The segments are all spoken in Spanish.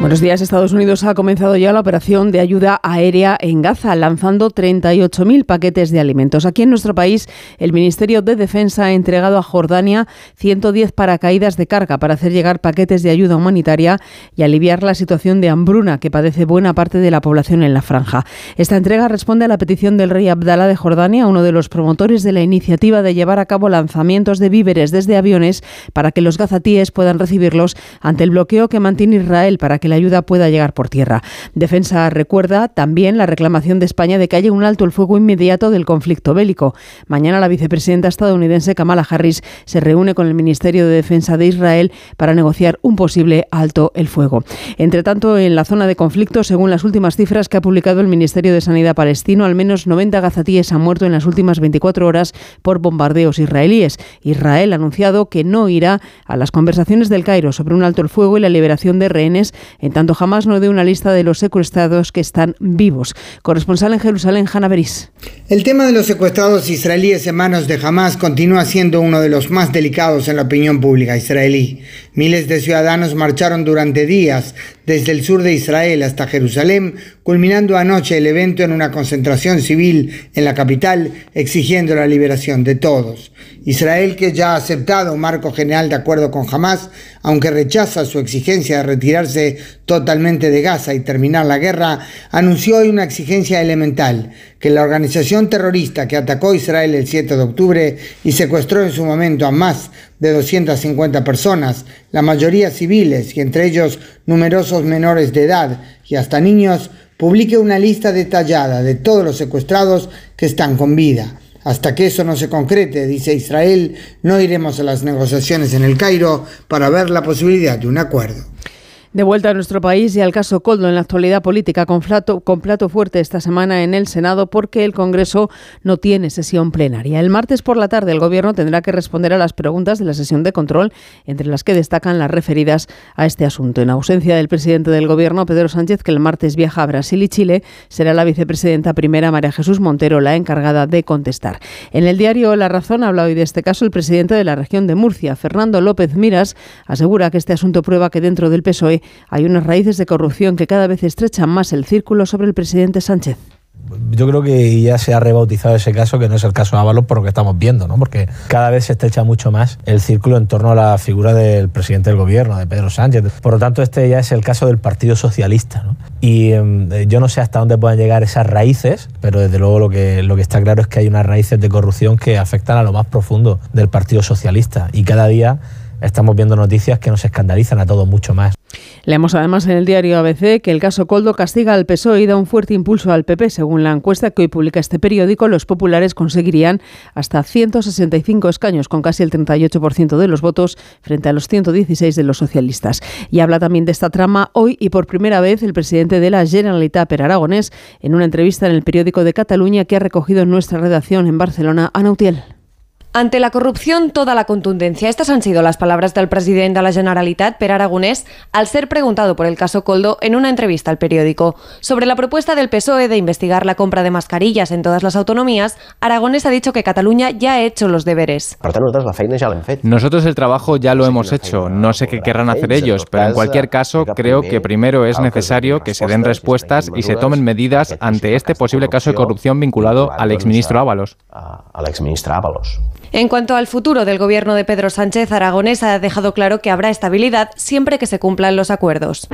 Buenos días. Estados Unidos ha comenzado ya la operación de ayuda aérea en Gaza, lanzando 38.000 paquetes de alimentos. Aquí en nuestro país, el Ministerio de Defensa ha entregado a Jordania 110 paracaídas de carga para hacer llegar paquetes de ayuda humanitaria y aliviar la situación de hambruna que padece buena parte de la población en la franja. Esta entrega responde a la petición del rey Abdalá de Jordania, uno de los promotores de la iniciativa de llevar a cabo lanzamientos de víveres desde aviones para que los gazatíes puedan recibirlos ante el bloqueo que mantiene Israel para que la ayuda pueda llegar por tierra. Defensa recuerda también la reclamación de España de que haya un alto el fuego inmediato del conflicto bélico. Mañana la vicepresidenta estadounidense Kamala Harris se reúne con el Ministerio de Defensa de Israel para negociar un posible alto el fuego. Entre tanto, en la zona de conflicto, según las últimas cifras que ha publicado el Ministerio de Sanidad palestino, al menos 90 gazatíes han muerto en las últimas 24 horas por bombardeos israelíes. Israel ha anunciado que no irá a las conversaciones del Cairo sobre un alto el fuego y la liberación de rehenes en tanto jamás no dé una lista de los secuestrados que están vivos. Corresponsal en Jerusalén, Hanna Beris. El tema de los secuestrados israelíes en manos de Hamas continúa siendo uno de los más delicados en la opinión pública israelí. Miles de ciudadanos marcharon durante días desde el sur de Israel hasta Jerusalén, culminando anoche el evento en una concentración civil en la capital, exigiendo la liberación de todos. Israel, que ya ha aceptado un marco general de acuerdo con Hamas, aunque rechaza su exigencia de retirarse totalmente de Gaza y terminar la guerra, anunció hoy una exigencia elemental, que la organización terrorista que atacó Israel el 7 de octubre y secuestró en su momento a más de 250 personas, la mayoría civiles y entre ellos numerosos menores de edad y hasta niños, publique una lista detallada de todos los secuestrados que están con vida. Hasta que eso no se concrete, dice Israel, no iremos a las negociaciones en el Cairo para ver la posibilidad de un acuerdo. De vuelta a nuestro país y al caso Coldo en la actualidad política con plato, con plato fuerte esta semana en el Senado porque el Congreso no tiene sesión plenaria. El martes por la tarde el Gobierno tendrá que responder a las preguntas de la sesión de control, entre las que destacan las referidas a este asunto. En ausencia del presidente del Gobierno, Pedro Sánchez, que el martes viaja a Brasil y Chile, será la vicepresidenta primera María Jesús Montero la encargada de contestar. En el diario La Razón habla hoy de este caso el presidente de la región de Murcia, Fernando López Miras, asegura que este asunto prueba que dentro del PSOE hay unas raíces de corrupción que cada vez estrechan más el círculo sobre el presidente Sánchez yo creo que ya se ha rebautizado ese caso, que no es el caso de Ábalos por lo que estamos viendo, ¿no? porque cada vez se estrecha mucho más el círculo en torno a la figura del presidente del gobierno, de Pedro Sánchez. Por lo tanto, este ya es el caso del Partido Socialista. ¿no? Y em, yo no sé hasta dónde pueden llegar esas raíces, pero desde luego lo que está claro es que hay unas raíces de corrupción que afectan a lo más profundo del Partido Socialista. Y cada día estamos viendo noticias que nos escandalizan a todos mucho más. Leemos además en el diario ABC que el caso Coldo castiga al PSOE y da un fuerte impulso al PP. Según la encuesta que hoy publica este periódico, los populares conseguirían hasta 165 escaños, con casi el 38% de los votos, frente a los 116 de los socialistas. Y habla también de esta trama hoy y por primera vez el presidente de la Generalitat per Aragonés en una entrevista en el periódico de Cataluña que ha recogido en nuestra redacción en Barcelona, Anautiel. Ante la corrupción, toda la contundencia. Estas han sido las palabras del presidente de la Generalitat, Per Aragonés, al ser preguntado por el caso Coldo en una entrevista al periódico. Sobre la propuesta del PSOE de investigar la compra de mascarillas en todas las autonomías, Aragonés ha dicho que Cataluña ya ha hecho los deberes. Nosotros el trabajo ya lo hemos hecho. No sé qué querrán hacer ellos, pero en cualquier caso creo que primero es necesario que se den respuestas y se tomen medidas ante este posible caso de corrupción vinculado al exministro Ábalos. Al exministro Ábalos. En cuanto al futuro del gobierno de Pedro Sánchez, Aragonés ha dejado claro que habrá estabilidad siempre que se cumplan los acuerdos.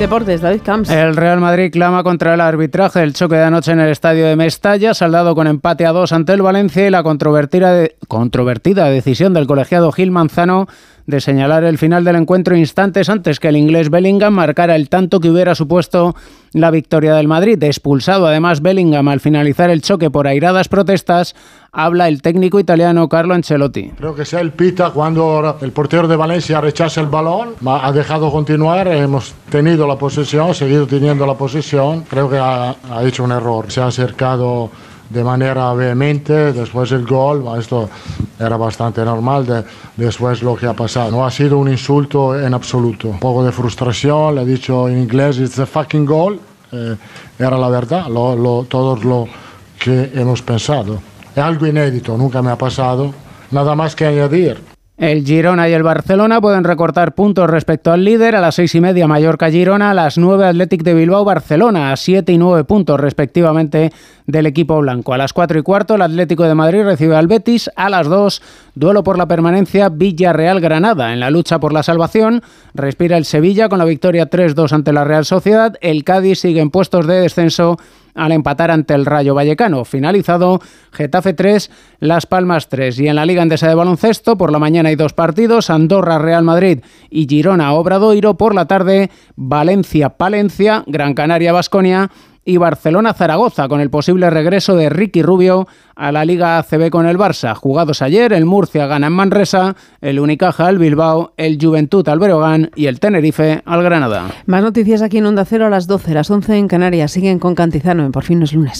Deportes, David Camps. El Real Madrid clama contra el arbitraje del choque de anoche en el estadio de Mestalla, saldado con empate a dos ante el Valencia y la controvertida, controvertida decisión del colegiado Gil Manzano de señalar el final del encuentro instantes antes que el inglés Bellingham marcara el tanto que hubiera supuesto la victoria del Madrid. Expulsado además Bellingham al finalizar el choque por airadas protestas, habla el técnico italiano Carlo Ancelotti. Creo que sea el pita cuando el portero de Valencia rechaza el balón, ha dejado continuar, hemos tenido la posesión, seguido teniendo la posesión, creo que ha, ha hecho un error, se ha acercado de manera vehemente después del gol. Esto era bastante normal de, después lo que ha pasado. No ha sido un insulto en absoluto. Un poco de frustración, le he dicho en inglés, it's a fucking goal. Eh, era la verdad, lo, lo, todo lo que hemos pensado. Es algo inédito, nunca me ha pasado. Nada más que añadir. El Girona y el Barcelona pueden recortar puntos respecto al líder. A las seis y media Mallorca-Girona, a las nueve Athletic de Bilbao-Barcelona, a siete y nueve puntos respectivamente del equipo blanco. A las cuatro y cuarto el Atlético de Madrid recibe al Betis. A las dos, duelo por la permanencia Villarreal-Granada. En la lucha por la salvación respira el Sevilla con la victoria 3-2 ante la Real Sociedad. El Cádiz sigue en puestos de descenso al empatar ante el Rayo Vallecano. Finalizado Getafe 3, Las Palmas 3. Y en la Liga Endesa de Baloncesto, por la mañana hay dos partidos, Andorra Real Madrid y Girona Obradoiro. Por la tarde, Valencia Palencia, Gran Canaria Basconia y Barcelona-Zaragoza, con el posible regreso de Ricky Rubio a la Liga ACB con el Barça. Jugados ayer, el Murcia gana en Manresa, el Unicaja al Bilbao, el Juventud al Berogán y el Tenerife al Granada. Más noticias aquí en Onda Cero a las 12, las 11 en Canarias. Siguen con Cantizano en Por fin es lunes.